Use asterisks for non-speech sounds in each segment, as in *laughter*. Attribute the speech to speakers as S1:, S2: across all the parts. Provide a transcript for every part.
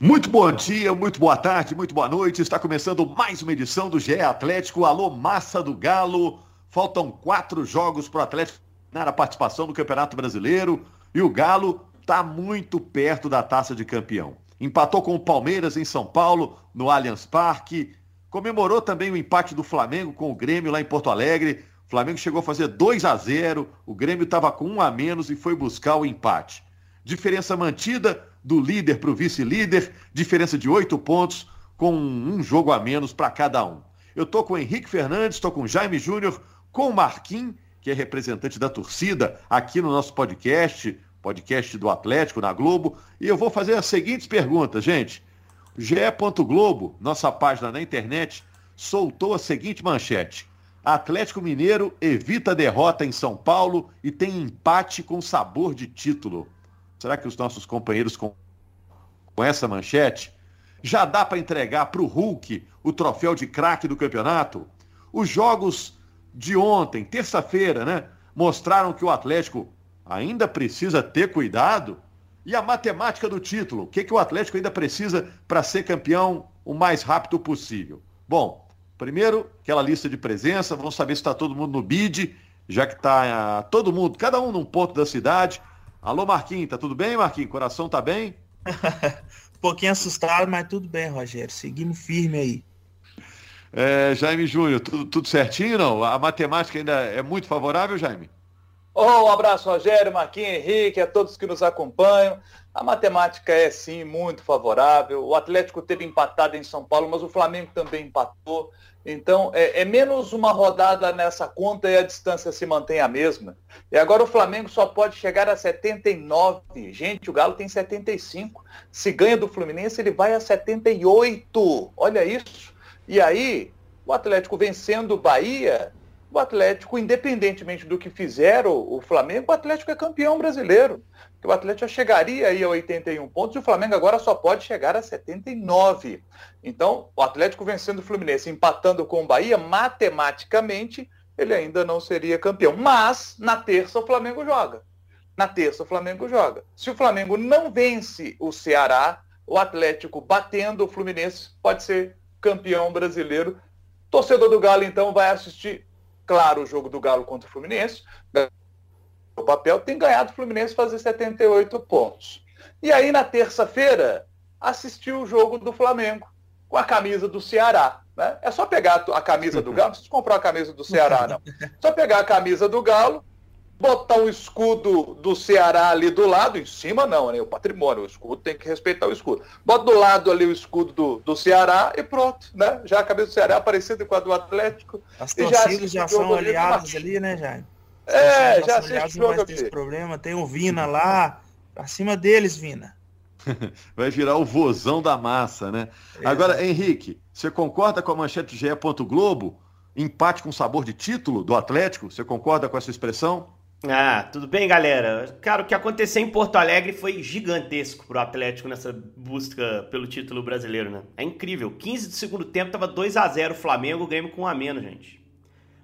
S1: Muito bom dia, muito boa tarde, muito boa noite. Está começando mais uma edição do GE Atlético. Alô, massa do Galo. Faltam quatro jogos para o Atlético na participação no Campeonato Brasileiro. E o Galo está muito perto da taça de campeão. Empatou com o Palmeiras em São Paulo, no Allianz Parque. Comemorou também o empate do Flamengo com o Grêmio lá em Porto Alegre. O Flamengo chegou a fazer 2 a 0, o Grêmio estava com um a menos e foi buscar o empate. Diferença mantida do líder para o vice-líder, diferença de oito pontos, com um jogo a menos para cada um. Eu estou com o Henrique Fernandes, estou com o Jaime Júnior, com o Marquinhos, que é representante da torcida aqui no nosso podcast, podcast do Atlético na Globo, e eu vou fazer as seguintes perguntas, gente. GE. Globo, nossa página na internet, soltou a seguinte manchete. Atlético Mineiro evita derrota em São Paulo e tem empate com sabor de título. Será que os nossos companheiros com, com essa manchete já dá para entregar para o Hulk o troféu de craque do campeonato? Os jogos de ontem, terça-feira, né, mostraram que o Atlético ainda precisa ter cuidado. E a matemática do título, o que, que o Atlético ainda precisa para ser campeão o mais rápido possível? Bom, primeiro, aquela lista de presença, vamos saber se está todo mundo no bid, já que está uh, todo mundo, cada um num ponto da cidade. Alô, Marquinhos, tá tudo bem, Marquinhos? Coração tá bem?
S2: um *laughs* pouquinho assustado, mas tudo bem, Rogério. Seguimos firme aí.
S1: É, Jaime Júnior, tudo, tudo certinho, não? A matemática ainda é muito favorável, Jaime?
S3: Oh, um abraço, Rogério, Marquinhos, Henrique, a todos que nos acompanham. A matemática é sim muito favorável. O Atlético teve empatado em São Paulo, mas o Flamengo também empatou. Então, é, é, menos uma rodada nessa conta e a distância se mantém a mesma. E agora o Flamengo só pode chegar a 79. Gente, o Galo tem 75. Se ganha do Fluminense, ele vai a 78. Olha isso. E aí, o Atlético vencendo o Bahia, o Atlético, independentemente do que fizeram o Flamengo, o Atlético é campeão brasileiro. O Atlético chegaria aí a 81 pontos e o Flamengo agora só pode chegar a 79. Então, o Atlético vencendo o Fluminense, empatando com o Bahia, matematicamente, ele ainda não seria campeão. Mas, na terça, o Flamengo joga. Na terça, o Flamengo joga. Se o Flamengo não vence o Ceará, o Atlético batendo o Fluminense pode ser campeão brasileiro. Torcedor do Galo, então, vai assistir claro, o jogo do Galo contra o Fluminense. O papel tem ganhado o Fluminense fazer 78 pontos. E aí, na terça-feira, assistiu o jogo do Flamengo com a camisa do Ceará. Né? É só pegar a camisa do Galo, não precisa comprar a camisa do Ceará, não. É só pegar a camisa do Galo, botar o escudo do Ceará ali do lado, em cima não, né? O patrimônio, o escudo tem que respeitar o escudo. Bota do lado ali o escudo do, do Ceará e pronto, né? Já a cabeça do Ceará é parecida com a do Atlético.
S2: As torcidas já, já são aliadas ali, né, Jair?
S3: É, já assiste
S2: o jogo esse problema. Tem o Vina lá, acima deles, Vina. *laughs*
S1: Vai virar o vozão da massa, né? Agora, Henrique, você concorda com a manchete GE. Globo? Empate com sabor de título do Atlético? Você concorda com essa expressão?
S4: Ah, tudo bem, galera? Cara, o que aconteceu em Porto Alegre foi gigantesco pro Atlético nessa busca pelo título brasileiro, né? É incrível. 15 do segundo tempo tava 2 a 0 o Flamengo, o Grêmio com um a menos, gente.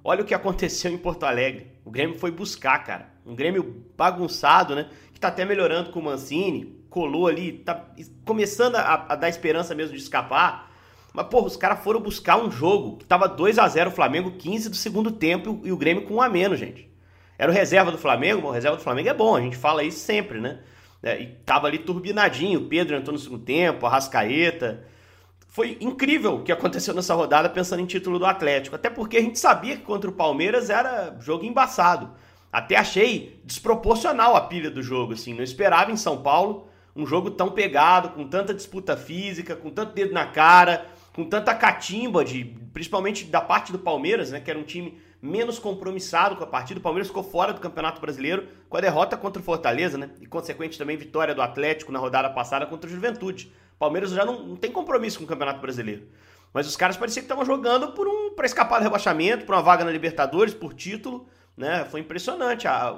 S4: Olha o que aconteceu em Porto Alegre. O Grêmio foi buscar, cara. Um Grêmio bagunçado, né? Que tá até melhorando com o Mancini, colou ali, tá começando a, a dar esperança mesmo de escapar. Mas, porra, os caras foram buscar um jogo que tava 2 a 0 o Flamengo, 15 do segundo tempo e o Grêmio com um a menos, gente. Era o reserva do Flamengo, o reserva do Flamengo é bom, a gente fala isso sempre, né? É, e tava ali turbinadinho, Pedro entrou no segundo tempo, a Rascaeta. Foi incrível o que aconteceu nessa rodada pensando em título do Atlético. Até porque a gente sabia que contra o Palmeiras era jogo embaçado. Até achei desproporcional a pilha do jogo, assim. Não esperava em São Paulo um jogo tão pegado, com tanta disputa física, com tanto dedo na cara, com tanta catimba, de, principalmente da parte do Palmeiras, né? Que era um time menos compromissado com a partida. O Palmeiras ficou fora do Campeonato Brasileiro com a derrota contra o Fortaleza, né? E consequente também vitória do Atlético na rodada passada contra o Juventude. O Palmeiras já não, não tem compromisso com o Campeonato Brasileiro. Mas os caras pareciam que estavam jogando por um para escapar do rebaixamento, por uma vaga na Libertadores, por título, né? Foi impressionante a,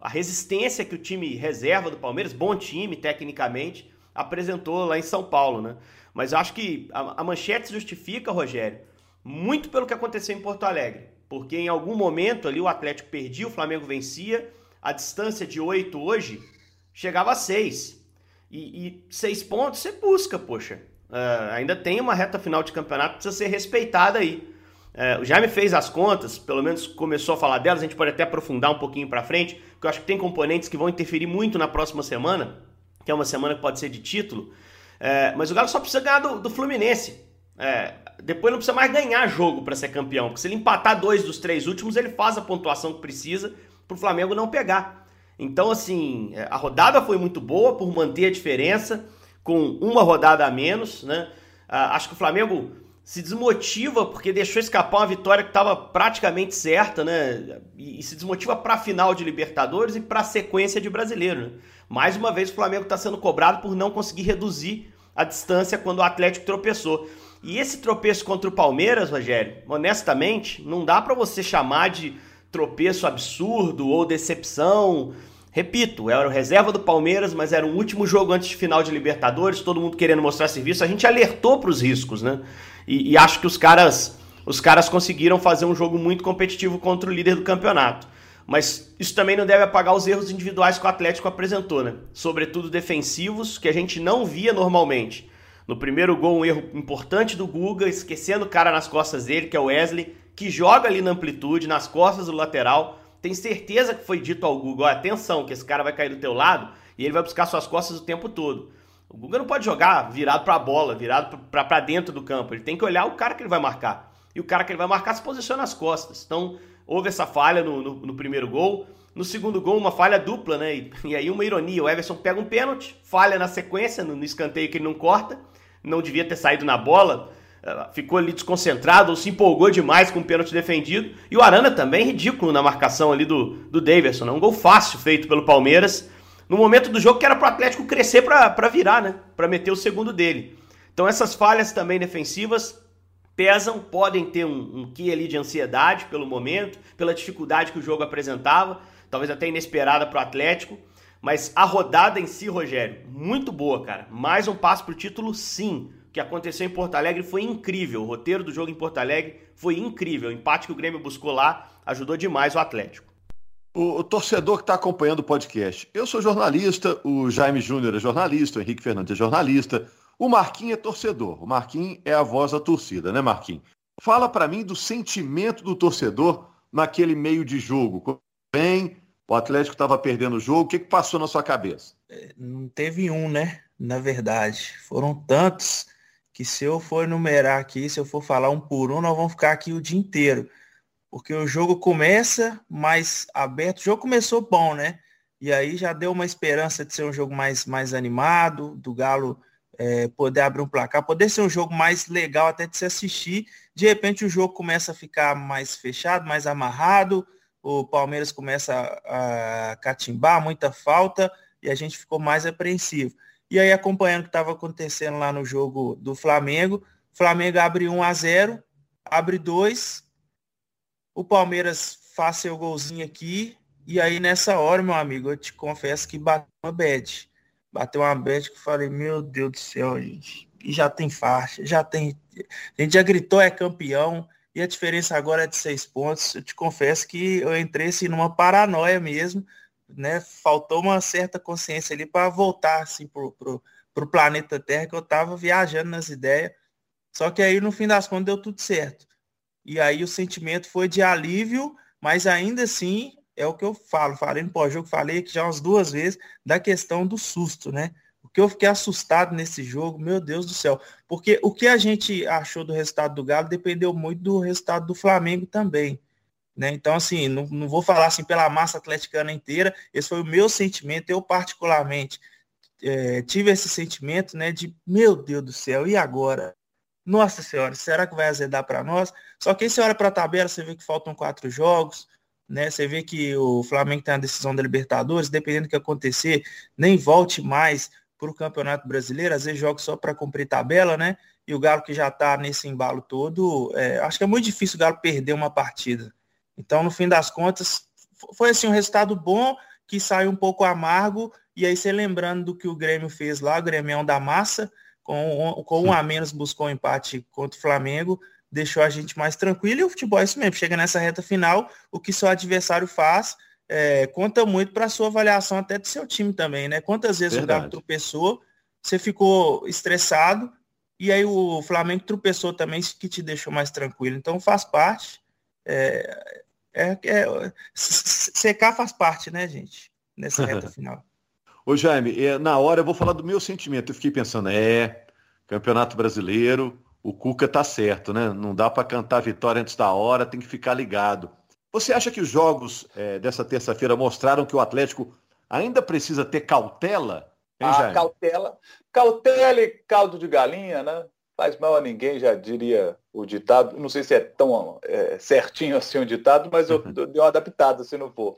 S4: a resistência que o time reserva do Palmeiras, bom time tecnicamente, apresentou lá em São Paulo, né? Mas acho que a, a manchete justifica, Rogério, muito pelo que aconteceu em Porto Alegre porque em algum momento ali o Atlético perdia, o Flamengo vencia, a distância de 8 hoje chegava a 6. E, seis pontos você busca, poxa. Uh, ainda tem uma reta final de campeonato precisa ser respeitada aí. Uh, o Jaime fez as contas, pelo menos começou a falar delas, a gente pode até aprofundar um pouquinho para frente, porque eu acho que tem componentes que vão interferir muito na próxima semana, que é uma semana que pode ser de título. Uh, mas o Galo só precisa ganhar do, do Fluminense. Depois não precisa mais ganhar jogo para ser campeão, porque se ele empatar dois dos três últimos, ele faz a pontuação que precisa para o Flamengo não pegar. Então, assim, a rodada foi muito boa por manter a diferença com uma rodada a menos, né? Ah, acho que o Flamengo se desmotiva porque deixou escapar uma vitória que estava praticamente certa, né? E, se desmotiva para a final de Libertadores e para a sequência de Brasileiro. Né? Mais uma vez o Flamengo está sendo cobrado por não conseguir reduzir a distância quando o Atlético tropeçou. E esse tropeço contra o Palmeiras, Rogério, honestamente, não dá para você chamar de tropeço absurdo ou decepção. Repito, era o reserva do Palmeiras, mas era o último jogo antes de final de Libertadores, todo mundo querendo mostrar serviço. A gente alertou para os riscos, né? E, e, acho que os caras, os caras conseguiram fazer um jogo muito competitivo contra o líder do campeonato. Mas isso também não deve apagar os erros individuais que o Atlético apresentou, né? Sobretudo defensivos, que a gente não via normalmente. No primeiro gol, um erro importante do Guga, esquecendo o cara nas costas dele, que é o Wesley, que joga ali na amplitude, nas costas do lateral tem certeza que foi dito ao Google, atenção, que esse cara vai cair do teu lado e ele vai buscar suas costas o tempo todo. O Guga não pode jogar virado para a bola, virado para dentro do campo. Ele tem que olhar o cara que ele vai marcar. E o cara que ele vai marcar se posiciona nas costas. Então, houve essa falha no, no, no primeiro gol. No segundo gol, uma falha dupla, né? E, *laughs* e, aí uma ironia. O Everson pega um pênalti, falha na sequência, no, no escanteio que ele não corta. Não devia ter saído na bola ficou ali desconcentrado ou se empolgou demais com o pênalti defendido. E o Arana também ridículo na marcação ali do, do Davidson. Né? Um gol fácil feito pelo Palmeiras no momento do jogo que era para o Atlético crescer para virar, né? Para meter o segundo dele. Então essas falhas também defensivas pesam, podem ter um, um quê ali de ansiedade pelo momento, pela dificuldade que o jogo apresentava, talvez até inesperada para o Atlético. Mas a rodada em si, Rogério, muito boa, cara. Mais um passo para o título, sim que aconteceu em Porto Alegre foi incrível. O roteiro do jogo em Porto Alegre foi incrível. O empate que o Grêmio buscou lá ajudou demais o Atlético.
S1: O, o torcedor que está acompanhando o podcast. Eu sou jornalista, o Jaime Júnior é jornalista, o Henrique Fernandes é jornalista, o Marquinhos é torcedor. O Marquinhos é a voz da torcida, né, Marquinhos? Fala para mim do sentimento do torcedor naquele meio de jogo. Bem, o Atlético estava perdendo o jogo, o que, que passou na sua cabeça?
S2: É, não teve um, né? Na verdade, foram tantos que se eu for numerar aqui, se eu for falar um por um, nós vamos ficar aqui o dia inteiro. Porque o jogo começa mais aberto. O jogo começou bom, né? E aí já deu uma esperança de ser um jogo mais, mais animado, do Galo é, poder abrir um placar, poder ser um jogo mais legal até de se assistir. De repente o jogo começa a ficar mais fechado, mais amarrado, o Palmeiras começa a, a catimbar, muita falta, e a gente ficou mais apreensivo. E aí, acompanhando o que estava acontecendo lá no jogo do Flamengo, o Flamengo abre 1 a 0 abre 2, o Palmeiras faz seu golzinho aqui, e aí nessa hora, meu amigo, eu te confesso que bateu uma bad. Bateu uma bad que eu falei, meu Deus do céu, gente. Já tem faixa, já tem. A gente já gritou, é campeão, e a diferença agora é de seis pontos. Eu te confesso que eu entrei assim, numa paranoia mesmo né, faltou uma certa consciência ali para voltar assim pro, pro planeta Terra que eu estava viajando nas ideias. Só que aí no fim das contas deu tudo certo. E aí o sentimento foi de alívio, mas ainda assim é o que eu falo, falei no pós-jogo, falei aqui já umas duas vezes da questão do susto, né? O que eu fiquei assustado nesse jogo, meu Deus do céu. Porque o que a gente achou do resultado do Galo dependeu muito do resultado do Flamengo também. Né? Então, assim, não, não vou falar assim pela massa atleticana inteira, esse foi o meu sentimento, eu particularmente é, tive esse sentimento né, de, meu Deus do céu, e agora? Nossa Senhora, será que vai azedar para nós? Só que aí você olha para a tabela, você vê que faltam quatro jogos, né? Você vê que o Flamengo tem a decisão da Libertadores, dependendo do que acontecer, nem volte mais para o Campeonato Brasileiro, às vezes joga só para cumprir tabela, né? E o Galo que já está nesse embalo todo, é, acho que é muito difícil o Galo perder uma partida. Então, no fim das contas, foi assim um resultado bom que saiu um pouco amargo. E aí, você lembrando do que o Grêmio fez lá, o Grêmio da massa, com, com um a menos buscou um empate contra o Flamengo, deixou a gente mais tranquilo. E o futebol é isso mesmo, chega nessa reta final, o que seu adversário faz é, conta muito para a sua avaliação até do seu time também, né? Quantas vezes Verdade. o Galo tropeçou, você ficou estressado, e aí o Flamengo tropeçou também, que te deixou mais tranquilo. Então faz parte. É, é, é, secar faz parte, né, gente? Nessa reta *laughs* final.
S1: Ô Jaime, é, na hora eu vou falar do meu sentimento. Eu fiquei pensando, é, Campeonato Brasileiro, o Cuca tá certo, né? Não dá para cantar vitória antes da hora, tem que ficar ligado. Você acha que os jogos é, dessa terça-feira mostraram que o Atlético ainda precisa ter cautela?
S3: Hein, ah, cautela. Cautela e caldo de galinha, né? Faz mal a ninguém, já diria o ditado. Não sei se é tão é, certinho assim o ditado, mas eu *laughs* dei uma adaptada se não for.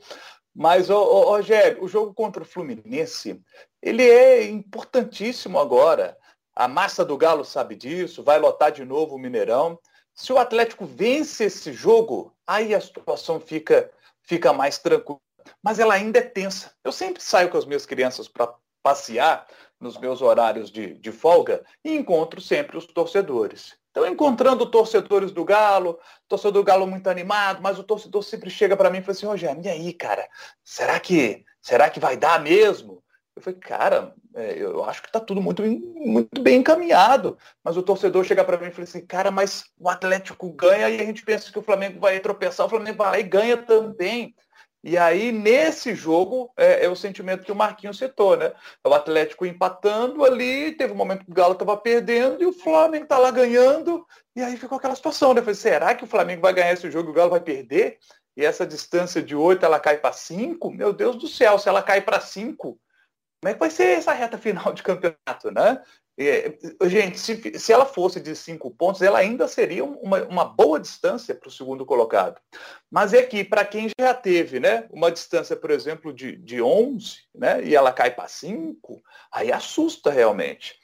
S3: Mas, Rogério, o jogo contra o Fluminense, ele é importantíssimo agora. A massa do Galo sabe disso, vai lotar de novo o Mineirão. Se o Atlético vence esse jogo, aí a situação fica, fica mais tranquila. Mas ela ainda é tensa. Eu sempre saio com as minhas crianças para passear nos meus horários de, de folga e encontro sempre os torcedores. Então, encontrando torcedores do Galo, torcedor do Galo muito animado, mas o torcedor sempre chega para mim e fala assim, Rogério, e aí, cara, será que, será que vai dar mesmo? Eu falei, cara, é, eu acho que está tudo muito, muito bem encaminhado. Mas o torcedor chega para mim e fala assim, cara, mas o Atlético ganha e a gente pensa que o Flamengo vai tropeçar, o Flamengo vai lá e ganha também. E aí, nesse jogo, é, é, o sentimento que o Marquinhos citou, né? O Atlético empatando ali, teve um momento que o Galo estava perdendo e o Flamengo está lá ganhando. E aí ficou aquela situação, né? falei, será que o Flamengo vai ganhar esse jogo e o Galo vai perder? E essa distância de 8 ela cai para 5? Meu Deus do céu, se ela cai para 5, como é que vai ser essa reta final de campeonato, né? É, gente, se, se, ela fosse de cinco pontos, ela ainda seria uma, uma boa distância para o segundo colocado. Mas é que, para quem já teve né, uma distância, por exemplo, de, de 11, né, e ela cai para 5, aí assusta realmente.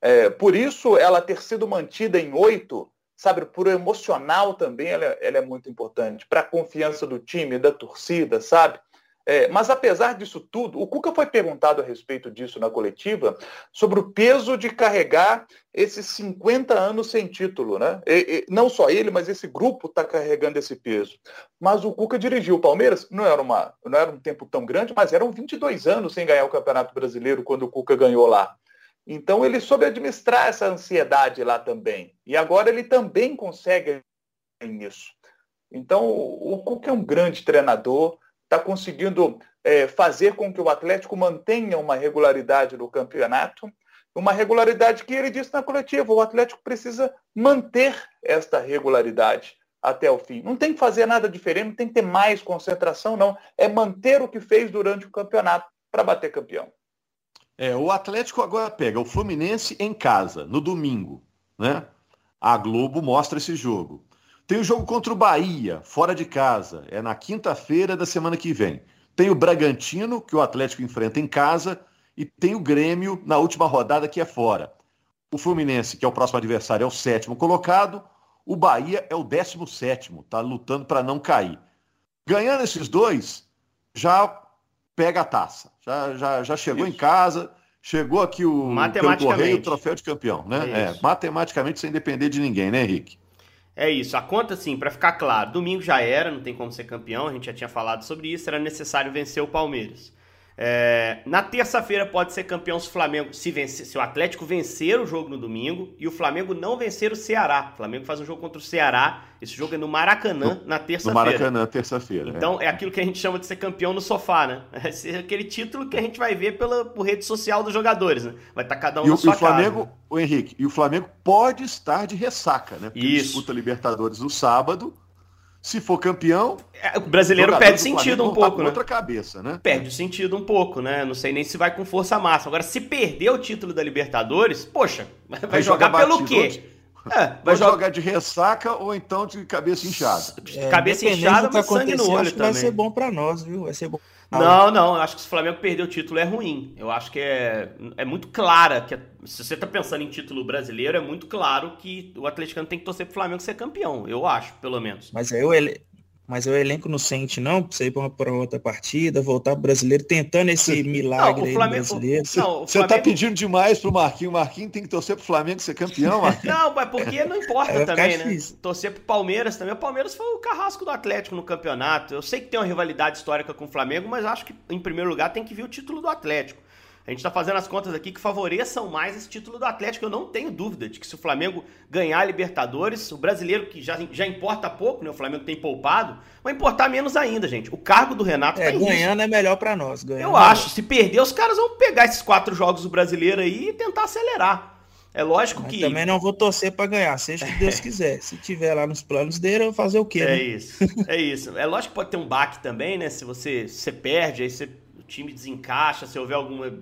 S3: É, por isso, ela ter sido mantida em 8, sabe, por emocional também, ela, ela é muito importante. Para a confiança do time, da torcida, sabe? É, mas apesar disso tudo, o Cuca foi perguntado a respeito disso na coletiva, sobre o peso de carregar esses 50 anos sem título. Né? E, e, não só ele, mas esse grupo está carregando esse peso. Mas o Cuca dirigiu o Palmeiras, não era, uma, não era um tempo tão grande, mas eram 22 anos sem ganhar o Campeonato Brasileiro quando o Cuca ganhou lá. Então ele soube administrar essa ansiedade lá também. E agora ele também consegue nisso. Então o Cuca é um grande treinador está conseguindo é, fazer com que o Atlético mantenha uma regularidade no campeonato, uma regularidade que ele disse na coletiva, o Atlético precisa manter esta regularidade até o fim. Não tem que fazer nada diferente, não tem que ter mais concentração, não. É manter o que fez durante o campeonato para bater campeão.
S1: É, o Atlético agora pega o Fluminense em casa, no domingo, né? A Globo mostra esse jogo. Tem o jogo contra o Bahia, fora de casa, é na quinta-feira da semana que vem. Tem o Bragantino, que o Atlético enfrenta em casa, e tem o Grêmio na última rodada, que é fora. O Fluminense, que é o próximo adversário, é o sétimo colocado. O Bahia é o décimo sétimo, está lutando para não cair. Ganhando esses dois, já pega a taça. Já, já, já chegou Isso. em casa, chegou aqui o, pelo correio, o troféu de campeão. Né? É, matematicamente, sem depender de ninguém, né, Henrique?
S4: É isso. A conta, assim, para ficar claro, domingo já era, não tem como ser campeão, a gente já tinha falado sobre isso, era necessário vencer o Palmeiras. É, na terça-feira pode ser campeão se o Flamengo se, vencer, se o Atlético vencer o jogo no domingo e o Flamengo não vencer o Ceará. O Flamengo faz um jogo contra o Ceará. Esse jogo é no Maracanã no, na terça-feira.
S1: No Maracanã, terça-feira.
S4: Então é. é. aquilo que a gente chama de ser campeão no sofá, né? *laughs* É aquele título que a gente vai ver pela por rede social dos jogadores, né? Vai estar tá cada um
S1: e
S4: na
S1: o,
S4: sua
S1: e o Flamengo, casa. o Henrique, e o Flamengo pode estar de ressaca, né?
S4: Porque Isso.
S1: disputa Libertadores no sábado se for campeão.
S4: É, o brasileiro perde sentido um pouco, né?
S1: Outra cabeça, né?
S4: Perde o sentido um pouco, né? Não sei nem se vai com força máxima. Agora, se perder o título da Libertadores, poxa, *laughs* vai, *laughs* vai jogar, jogar pelo quê?
S1: É, vai jogar... jogar... de ressaca ou então de cabeça inchada.
S2: É, cabeça inchada, mas sangue no olho acho também. Vai ser bom para nós, viu? Vai ser bom.
S4: Não, não, eu acho que se o Flamengo perder o título é ruim. Eu acho que é, é muito clara que se você tá pensando em título brasileiro, é muito claro que o atleticano tem que torcer pro Flamengo ser campeão, eu acho, pelo menos.
S2: Mas aí o ele... mas o elenco não sente, não, pra você ir para outra partida, voltar pro brasileiro, tentando esse milagre não, o Flamengo, brasileiro.
S1: Você, não, você tá pedindo demais pro Marquinhos. O Marquinhos tem que torcer pro Flamengo ser campeão, Marquinhos.
S4: não, mas porque não importa também, né? Torcer pro Palmeiras também. O Palmeiras foi o carrasco do Atlético no campeonato. Eu sei que tem uma rivalidade histórica com o Flamengo, mas acho que, em primeiro lugar, tem que vir o título do Atlético. A gente está fazendo as contas aqui que favoreçam mais esse título do Atlético. Eu não tenho dúvida de que se o Flamengo ganhar a Libertadores, o brasileiro que já, já importa pouco, né? O Flamengo tem poupado, vai importar menos ainda, gente. O cargo do Renato
S2: é, tá ganhando é melhor para nós.
S4: Eu é acho. Se perder, os caras vão pegar esses quatro jogos do brasileiro aí e tentar acelerar. É lógico Mas que.
S2: Também não vou torcer para ganhar, seja o que Deus *laughs* quiser. Se tiver lá nos planos dele, eu vou fazer o quê?
S4: É né? isso. É isso. É lógico que pode ter um baque também, né? Se você, se você perde, aí você time desencaixa, se houver alguma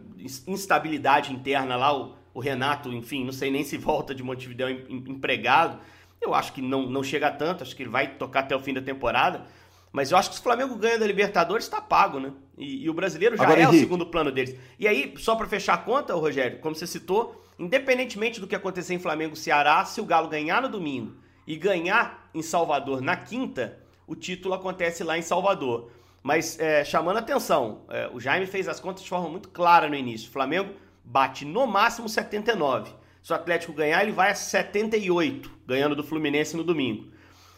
S4: instabilidade interna lá, o, o Renato, enfim, não sei nem se volta de Montevideo empregado. Eu acho que não, não chega a tanto, acho que ele vai tocar até o fim da temporada. Mas eu acho que se o Flamengo ganha da Libertadores, está pago, né? E, e, o brasileiro já Agora, é Henrique. o segundo plano deles. E aí, só para fechar a conta, Rogério, como você citou, independentemente do que acontecer em Flamengo Ceará, se o Galo ganhar no domingo e ganhar em Salvador na quinta, o título acontece lá em Salvador. Mas é, chamando atenção, é, o Jaime fez as contas de forma muito clara no início. O Flamengo bate no máximo 79. Se o Atlético ganhar, ele vai a 78, ganhando do Fluminense no domingo.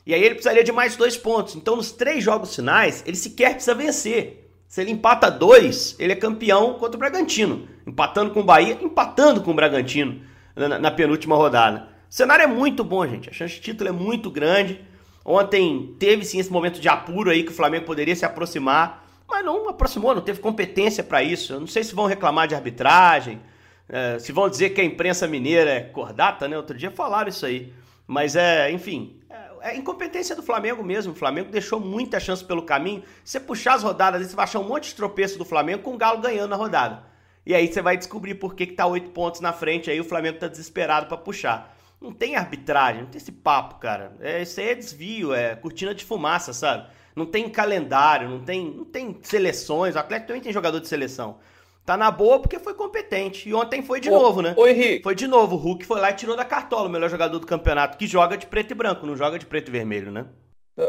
S4: E aí ele precisaria de mais dois pontos. Então, nos três jogos finais, ele sequer precisa vencer. Se ele empata dois, ele é campeão contra o Bragantino. Empatando com o Bahia, empatando com o Bragantino na, na penúltima rodada. O cenário é muito bom, gente. A chance de título é muito grande. Ontem teve sim esse momento de apuro aí que o Flamengo poderia se aproximar, mas não aproximou, não teve competência para isso. Eu não sei se vão reclamar de arbitragem, é, se vão dizer que a imprensa mineira é cordata, né? Outro dia falaram isso aí. Mas é, enfim, é, é incompetência do Flamengo mesmo. O Flamengo deixou muita chance pelo caminho. Se você puxar as rodadas, você vai achar um monte de tropeço do Flamengo com o Galo ganhando a rodada. E aí você vai descobrir por que, que tá oito pontos na frente, aí o Flamengo tá desesperado para puxar. Não tem arbitragem, não tem esse papo, cara. É, isso aí é desvio, é cortina de fumaça, sabe? Não tem calendário, não tem, não tem seleções. O Atlético também tem jogador de seleção. Tá na boa porque foi competente. E ontem foi de ô, novo, né?
S3: Oi, Henrique.
S4: Foi de novo. O Hulk foi lá e tirou da cartola o melhor jogador do campeonato, que joga de preto e branco, não joga de preto e vermelho, né?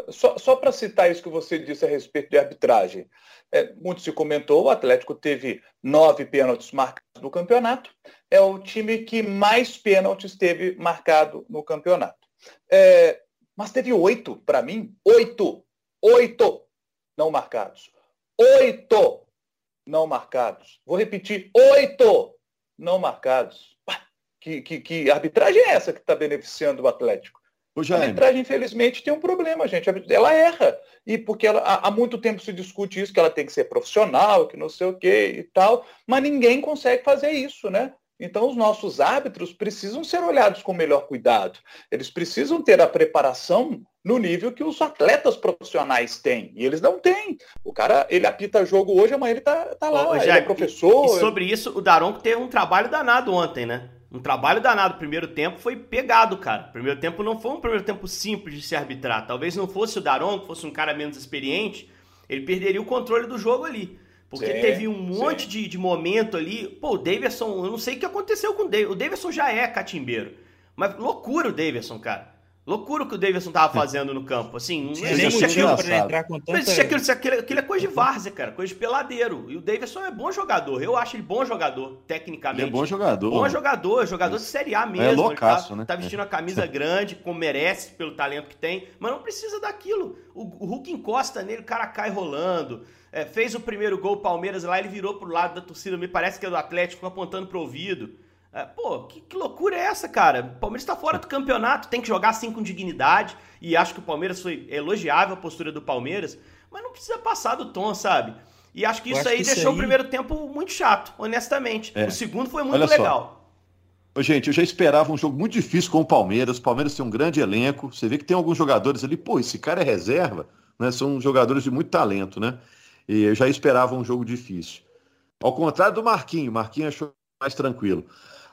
S3: Só, só para citar isso que você disse a respeito de arbitragem. É, muito se comentou, o Atlético teve nove pênaltis marcados no campeonato. É o time que mais pênaltis teve marcado no campeonato. É, mas teve oito, para mim, oito, oito não marcados. Oito não marcados. Vou repetir, oito não marcados. Que, que, que arbitragem é essa que está beneficiando o Atlético? A arbitragem, infelizmente, tem um problema, gente. Ela erra. E porque ela, há, muito tempo se discute isso, que ela tem que ser profissional, que não sei o quê e tal, mas ninguém consegue fazer isso, né? Então, os nossos árbitros precisam ser olhados com melhor cuidado. Eles precisam ter a preparação no nível que os atletas profissionais têm. E eles não têm. O cara, ele apita jogo hoje, amanhã ele tá, tá lá, Ô, ele é professor.
S4: E, e sobre isso, o Daronco teve um trabalho danado ontem, né? Um trabalho danado. O primeiro tempo foi pegado, cara. O primeiro tempo não foi um primeiro tempo simples de se arbitrar. Talvez não fosse o Daron, que fosse um cara menos experiente, ele perderia o controle do jogo ali. Porque sim, teve um monte de, de momento ali. Pô, o Davidson, eu não sei o que aconteceu com o Davidson. O Davidson já é catimbeiro. Mas loucura o Davidson, cara. Loucura o que o Davidson tava fazendo no campo. Assim, não existe aquilo. Pra entrar com tanta... Não existe aquilo, aquilo, aquilo é coisa de várzea, cara. Coisa de peladeiro. E o Davidson é bom jogador. Eu acho ele bom jogador, tecnicamente. Ele
S1: é bom jogador.
S4: Bom jogador, jogador de Série A mesmo.
S1: É loucaço,
S4: tá,
S1: né?
S4: Tá vestindo uma camisa grande, como merece, pelo talento que tem. Mas não precisa daquilo. O, o Hulk encosta nele, o cara cai rolando. É, fez o primeiro gol, o Palmeiras lá, ele virou pro lado da torcida. Me parece que é do Atlético, apontando pro ouvido. É, pô, que, que, loucura é essa, cara? O Palmeiras está fora do campeonato, tem que jogar assim com dignidade. E acho que o Palmeiras foi elogiável a postura do Palmeiras, mas não precisa passar do tom, sabe? E acho que isso aí que deixou aí... o primeiro tempo muito chato, honestamente. É. O segundo foi muito Olha legal.
S1: Ô, gente, eu já esperava um jogo muito difícil com o Palmeiras. O Palmeiras tem um grande elenco. Você vê que tem alguns jogadores ali, pô, esse cara é reserva, né? São jogadores de muito talento, né? E eu já esperava um jogo difícil. Ao contrário do Marquinho, Marquinho achou mais tranquilo.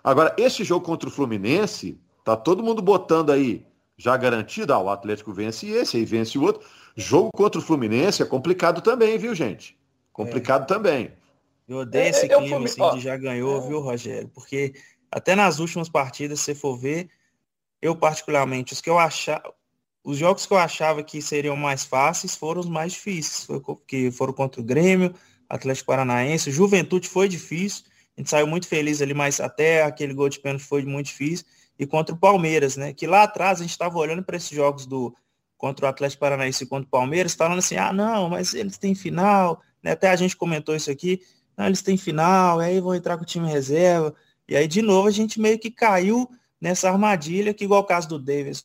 S1: Agora, esse jogo contra o Fluminense, tá todo mundo botando aí, já garantido, ah, o Atlético vence esse, aí vence o outro. Jogo contra o Fluminense é complicado também, viu, gente? Complicado é. também.
S2: Eu odeio é, esse é, clima assim, de já ganhou, viu, Rogério? Porque até nas últimas partidas, se for ver, eu particularmente, os que eu achava, os jogos que eu achava que seriam mais fáceis foram os mais difíceis, foi, que foram contra o Grêmio, Atlético Paranaense, Juventude foi difícil, a gente saiu muito feliz ali, mas até aquele gol de pênalti foi muito difícil, e contra o Palmeiras, né, que lá atrás a gente estava olhando para esses jogos do contra o Atlético Paranaense e contra o Palmeiras, falando assim, ah, não, mas eles têm final, né, até a gente comentou isso aqui, não, eles têm final, aí vão entrar com o time reserva, e aí de novo a gente meio que caiu nessa armadilha, que igual o caso do Davis,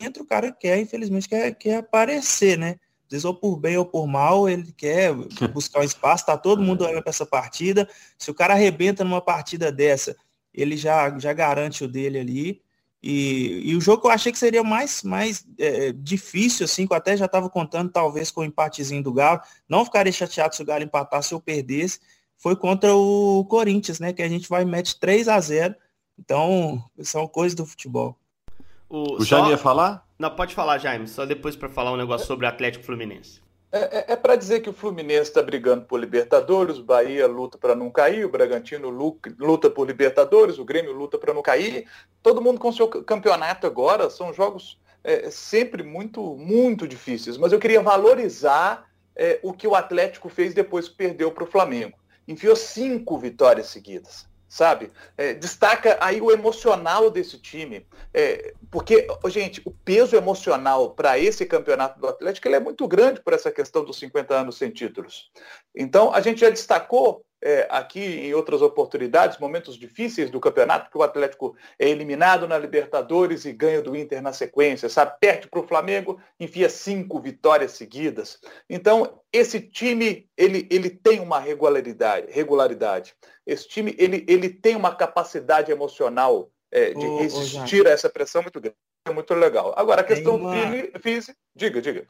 S2: entra o cara quer, infelizmente, quer, quer aparecer, né? Às vezes, ou por bem ou por mal, ele quer *laughs* buscar um espaço, tá todo mundo olhando para essa partida. Se o cara arrebenta numa partida dessa, ele já, já garante o dele ali. E, e o jogo que eu achei que seria mais, mais é, difícil, assim, que eu até já estava contando, talvez, com o empatezinho do Galo. Não ficaria chateado se o Galo empatasse ou perdesse. Foi contra o Corinthians, né? Que a gente vai e mete 3 a 0 Então, são coisas do futebol.
S1: O, o. Jaime ia falar?
S4: Não, pode falar, Jaime, só depois para falar um negócio sobre o Atlético Fluminense.
S3: É, é, é para dizer que o Fluminense está brigando por Libertadores, o Bahia luta para não cair, o Bragantino luta por Libertadores, o Grêmio luta para não cair. Todo mundo com seu campeonato agora, são jogos é, sempre muito, muito difíceis. Mas eu queria valorizar é, o que o Atlético fez depois que perdeu para o Flamengo. Enfiou cinco vitórias seguidas sabe? É, destaca aí o emocional desse time, é, porque, gente, o peso emocional para esse campeonato do Atlético ele é muito grande por essa questão dos 50 anos sem títulos. Então, a gente já destacou é, aqui em outras oportunidades, momentos difíceis do campeonato, que o Atlético é eliminado na Libertadores e ganha do Inter na sequência, sabe? Perde para o Flamengo, enfia cinco vitórias seguidas. Então, esse time, ele, ele tem uma regularidade, regularidade. Esse time, ele, ele tem uma capacidade emocional é, de ô, resistir ô, a essa pressão muito grande. É muito legal. Agora, a questão uma... física, diga, diga.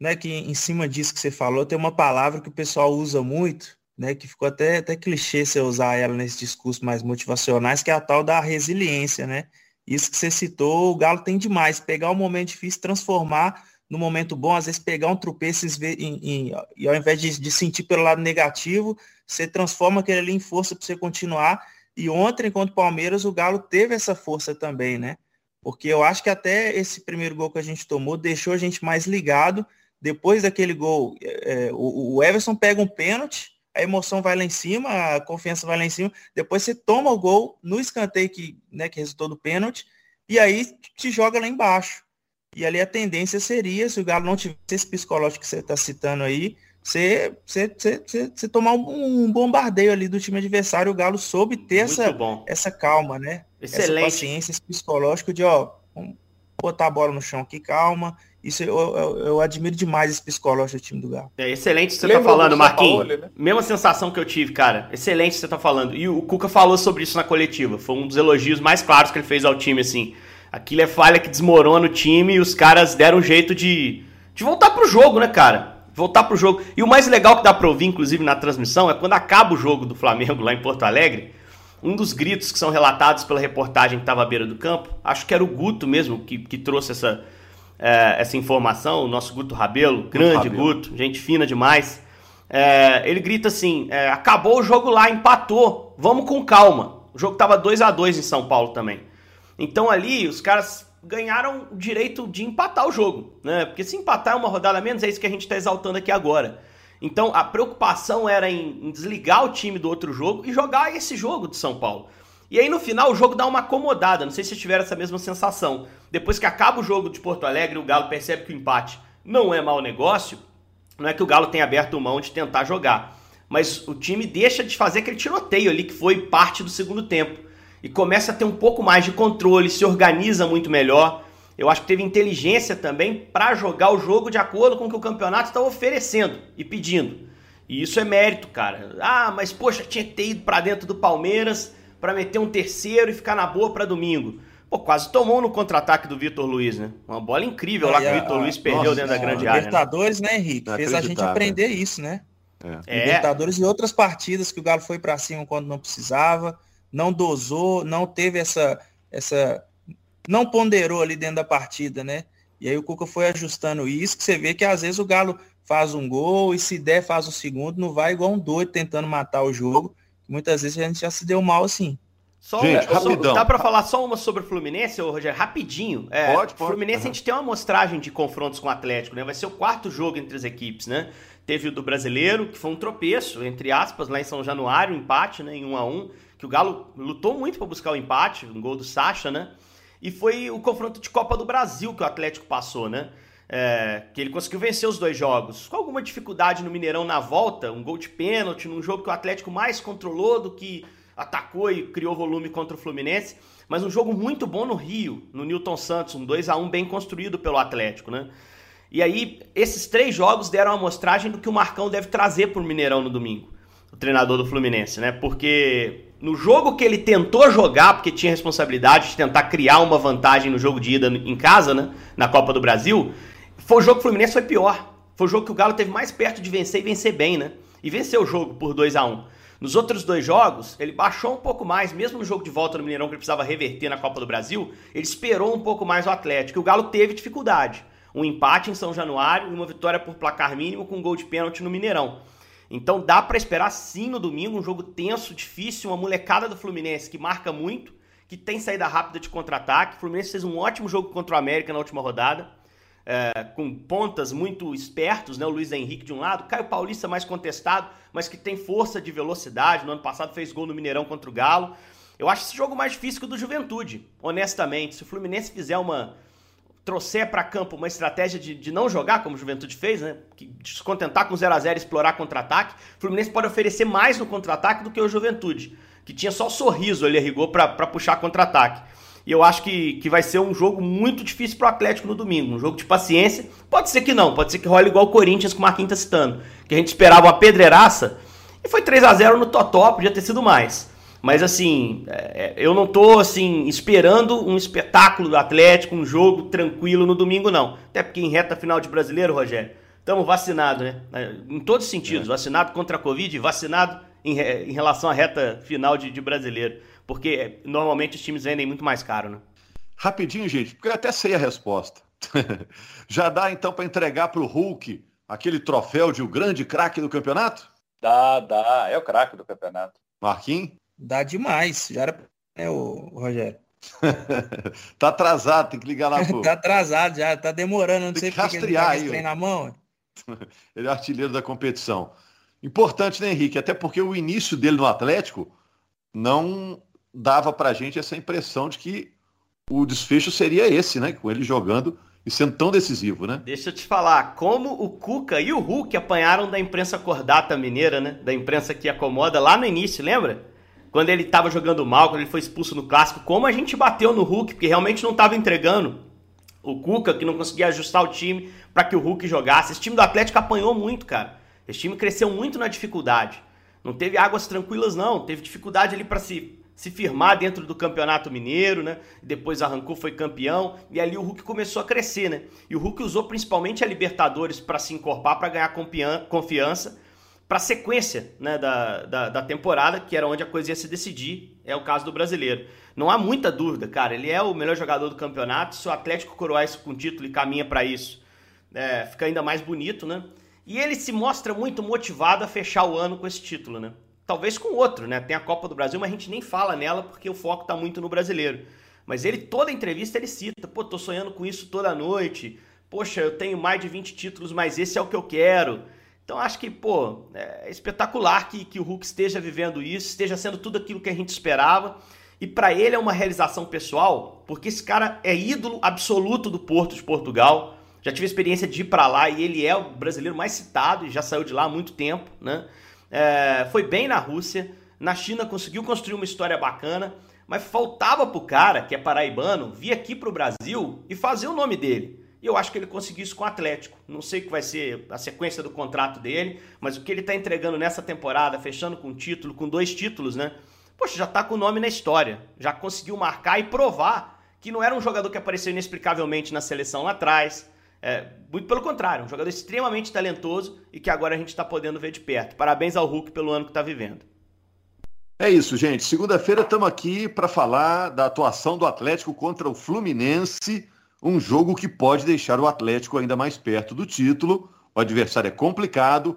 S2: Né, que em cima disso que você falou, tem uma palavra que o pessoal usa muito, né, que ficou até, até clichê você usar ela nesse discurso mais motivacionais, que é a tal da resiliência, né? Isso que você citou, o Galo tem demais, pegar um momento difícil, transformar no momento bom, às vezes pegar um tropeço e ao invés de, de, sentir pelo lado negativo, você transforma aquele ali em força para você continuar. E ontem, contra o Palmeiras, o Galo teve essa força também, né? Porque eu acho que até esse primeiro gol que a gente tomou deixou a gente mais ligado. Depois daquele gol, é, o, o Everson pega um pênalti, a emoção vai lá em cima, a confiança vai lá em cima, depois você toma o gol no escanteio que, né, que resultou do pênalti, e aí te joga lá embaixo. E ali a tendência seria, se o Galo não tivesse esse psicológico que você está citando aí, você, você, você, você, tomar um, bombardeio ali do time adversário, o Galo soube ter essa, essa calma, né? Excelente. Essa paciência, esse psicológico de, ó, vamos botar a bola no chão aqui, calma, isso eu, eu, eu, admiro demais esse psicológico do time do Galo.
S4: É excelente o que você tá falando, Marquinhos. Né? Mesma sensação que eu tive, cara. Excelente o que você tá falando. E o Cuca falou sobre isso na coletiva. Foi um dos elogios mais claros que ele fez ao time, assim. Aquilo é falha que desmorona o time e os caras deram um jeito de, de voltar pro jogo, né, cara? Voltar pro jogo. E o mais legal que dá pra ouvir, inclusive, na transmissão, é quando acaba o jogo do Flamengo lá em Porto Alegre. Um dos gritos que são relatados pela reportagem que estava à beira do campo, acho que era o Guto mesmo que, que trouxe essa, é, essa informação, o nosso Guto Rabelo, grande Rabelo. Guto, gente fina demais. É, ele grita assim: é, acabou o jogo lá, empatou, vamos com calma. O jogo estava 2 a 2 em São Paulo também. Então ali os caras ganharam o direito de empatar o jogo, né? Porque se empatar uma rodada menos, é isso que a gente está exaltando aqui agora. Então a preocupação era em, em desligar o time do outro jogo e jogar esse jogo de São Paulo. E aí no final o jogo dá uma acomodada, não sei se vocês tiveram essa mesma sensação. Depois que acaba o jogo de Porto Alegre, o Galo percebe que o empate não é mau negócio, não é que o Galo tenha aberto mão de tentar jogar, mas o time deixa de fazer aquele tiroteio ali que foi parte do segundo tempo e começa a ter um pouco mais de controle, se organiza muito melhor. Eu acho que teve inteligência também para jogar o jogo de acordo com o que o campeonato está oferecendo e pedindo. E isso é mérito, cara. Ah, mas poxa, tinha que ter ido para dentro do Palmeiras para meter um terceiro e ficar na boa para domingo. Pô, quase tomou no contra-ataque do Vitor Luiz, né? Uma bola incrível lá que o Vitor Luiz perdeu nossa, dentro da grande área.
S2: Né? Libertadores, né, Henrique? Fez a gente aprender isso, né? É. Libertadores e outras partidas que o Galo foi para cima quando não precisava, não dosou, não teve essa, essa, não ponderou ali dentro da partida, né? E aí o Cuca foi ajustando isso, que você vê que às vezes o Galo faz um gol e se der faz o segundo, não vai igual um doido tentando matar o jogo. Muitas vezes a gente já se deu mal assim.
S4: Só, Gente, só, rapidão. Dá para falar só uma sobre o Fluminense, Rogério? Rapidinho. É, pode, pode. Fluminense uhum. a gente tem uma amostragem de confrontos com o Atlético, né? Vai ser o quarto jogo entre as equipes, né? Teve o do Brasileiro, que foi um tropeço, entre aspas, lá em São Januário, um empate, né? Em 1 a 1 que o Galo lutou muito para buscar o empate, um gol do Sacha, né? E foi o confronto de Copa do Brasil que o Atlético passou, né? É, que ele conseguiu vencer os dois jogos. Com alguma dificuldade no Mineirão na volta, um gol de pênalti, num jogo que o Atlético mais controlou do que atacou e criou volume contra o Fluminense, mas um jogo muito bom no Rio, no Newton Santos, um 2 a 1 bem construído pelo Atlético, né? E aí, esses três jogos deram uma amostragem do que o Marcão deve trazer para o Mineirão no domingo, o treinador do Fluminense, né? Porque no jogo que ele tentou jogar, porque tinha responsabilidade de tentar criar uma vantagem no jogo de ida em casa, né? Na Copa do Brasil, foi o jogo que o Fluminense foi pior. Foi o jogo que o Galo teve mais perto de vencer e vencer bem, né? E venceu o jogo por 2 a 1 nos outros dois jogos, ele baixou um pouco mais, mesmo no jogo de volta no Mineirão, que ele precisava reverter na Copa do Brasil, ele esperou um pouco mais o Atlético. E o Galo teve dificuldade. Um empate em São Januário e uma vitória por placar mínimo com um gol de pênalti no Mineirão. Então dá para esperar sim no domingo um jogo tenso, difícil, uma molecada do Fluminense que marca muito, que tem saída rápida de contra-ataque. O Fluminense fez um ótimo jogo contra o América na última rodada é, com pontas muito espertos, né? O Luiz Henrique de um lado, Caio Paulista mais contestado, mas que tem força de velocidade. No ano passado fez gol no Mineirão contra o Galo. Eu acho esse jogo mais difícil que o do Juventude, honestamente. Se o Fluminense fizer uma. trouxer para campo uma estratégia de, de não jogar, como o Juventude fez, né? De se contentar com 0 a 0 explorar contra-ataque, o Fluminense pode oferecer mais no contra-ataque do que o Juventude, que tinha só sorriso ali a rigor para puxar contra-ataque. E eu acho que, que vai ser um jogo muito difícil para o Atlético no domingo. Um jogo de paciência. Pode ser que não, pode ser que role igual o Corinthians que o Marquinhos citando. Que a gente esperava uma pedreiraça e foi 3 a 0 no Totó, podia ter sido mais. Mas assim, é, eu não tô assim esperando um espetáculo do Atlético, um jogo tranquilo no domingo, não. Até porque em reta final de brasileiro, Rogério, estamos vacinados, né? Em todos os sentidos. É. Vacinado contra a Covid, vacinado em, em relação à reta final de, de brasileiro. Porque normalmente os times vendem muito mais caro, né?
S1: Rapidinho, gente, porque eu até sei a resposta. *laughs* Já dá então para entregar para o Hulk aquele troféu de o grande craque do campeonato?
S3: Dá, dá. É o craque do campeonato.
S1: Marquinhos?
S2: Dá demais. Já era. É o Rogério. *laughs*
S1: tá atrasado, tem que ligar lá *laughs* pro.
S2: tá atrasado já, tá demorando, não
S1: tem
S2: sei
S1: que porque ele tá
S2: aí, na mão.
S1: ele é artilheiro da competição. Importante, né, Henrique? Até porque o início dele no Atlético não dava para a gente essa impressão de que o desfecho seria esse, né? Com ele jogando e sendo tão decisivo, né?
S4: Deixa eu te falar, como o Cuca e o Hulk apanharam da imprensa cordata mineira, né? Da imprensa que acomoda lá no início, lembra? Quando ele estava jogando mal, quando ele foi expulso no clássico, como a gente bateu no Hulk, porque realmente não estava entregando. O Cuca, que não conseguia ajustar o time para que o Hulk jogasse. Esse time do Atlético apanhou muito, cara. Esse time cresceu muito na dificuldade. Não teve águas tranquilas, não. Teve dificuldade ali para se se firmar dentro do Campeonato Mineiro, né? Depois arrancou, foi campeão, e ali o Hulk começou a crescer, né? E o Hulk usou principalmente a Libertadores para se encorpar, para ganhar confiança, para a sequência né, da, da, da, temporada, que era onde a coisa ia se decidir, é o caso do brasileiro. Não há muita dúvida, cara, ele é o melhor jogador do campeonato, se o Atlético coroar isso com título e caminha para isso, é, fica ainda mais bonito, né? E ele se mostra muito motivado a fechar o ano com esse título, né? Talvez com outro, né? Tem a Copa do Brasil, mas a gente nem fala nela porque o foco tá muito no brasileiro. Mas ele, toda entrevista, ele cita, pô, tô sonhando com isso toda noite. Poxa, eu tenho mais de 20 títulos, mas esse é o que eu quero. Então acho que, pô, é espetacular que, que o Hulk esteja vivendo isso, esteja sendo tudo aquilo que a gente esperava. E para ele é uma realização pessoal, porque esse cara é ídolo absoluto do Porto de Portugal. Já tive a experiência de ir para lá e ele é o brasileiro mais citado e já saiu de lá há muito tempo, né? É, foi bem na Rússia, na China conseguiu construir uma história bacana, mas faltava pro cara, que é paraibano, vir aqui pro Brasil e fazer o nome dele. E eu acho que ele conseguiu isso com o Atlético. Não sei o que vai ser a sequência do contrato dele, mas o que ele está entregando nessa temporada, fechando com título, com dois títulos, né? Poxa, já está com o nome na história. Já conseguiu marcar e provar que não era um jogador que apareceu inexplicavelmente na seleção lá atrás, é, muito pelo contrário, um jogador extremamente talentoso e que agora a gente está podendo ver de perto. Parabéns ao Hulk pelo ano que está vivendo.
S1: É isso, gente. Segunda-feira estamos aqui para falar da atuação do Atlético contra o Fluminense, um jogo que pode deixar o Atlético ainda mais perto do título. O adversário é complicado.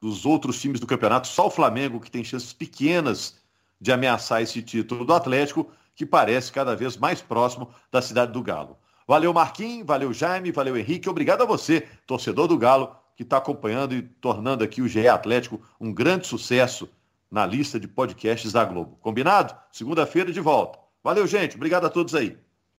S1: Dos outros times do campeonato, só o Flamengo que tem chances pequenas de ameaçar esse título do Atlético, que parece cada vez mais próximo da cidade do Galo. Valeu, Marquinhos, valeu, Jaime, valeu, Henrique. Obrigado a você, torcedor do Galo, que está acompanhando e tornando aqui o GE Atlético um grande sucesso na lista de podcasts da Globo. Combinado? Segunda-feira de volta. Valeu, gente. Obrigado a todos aí.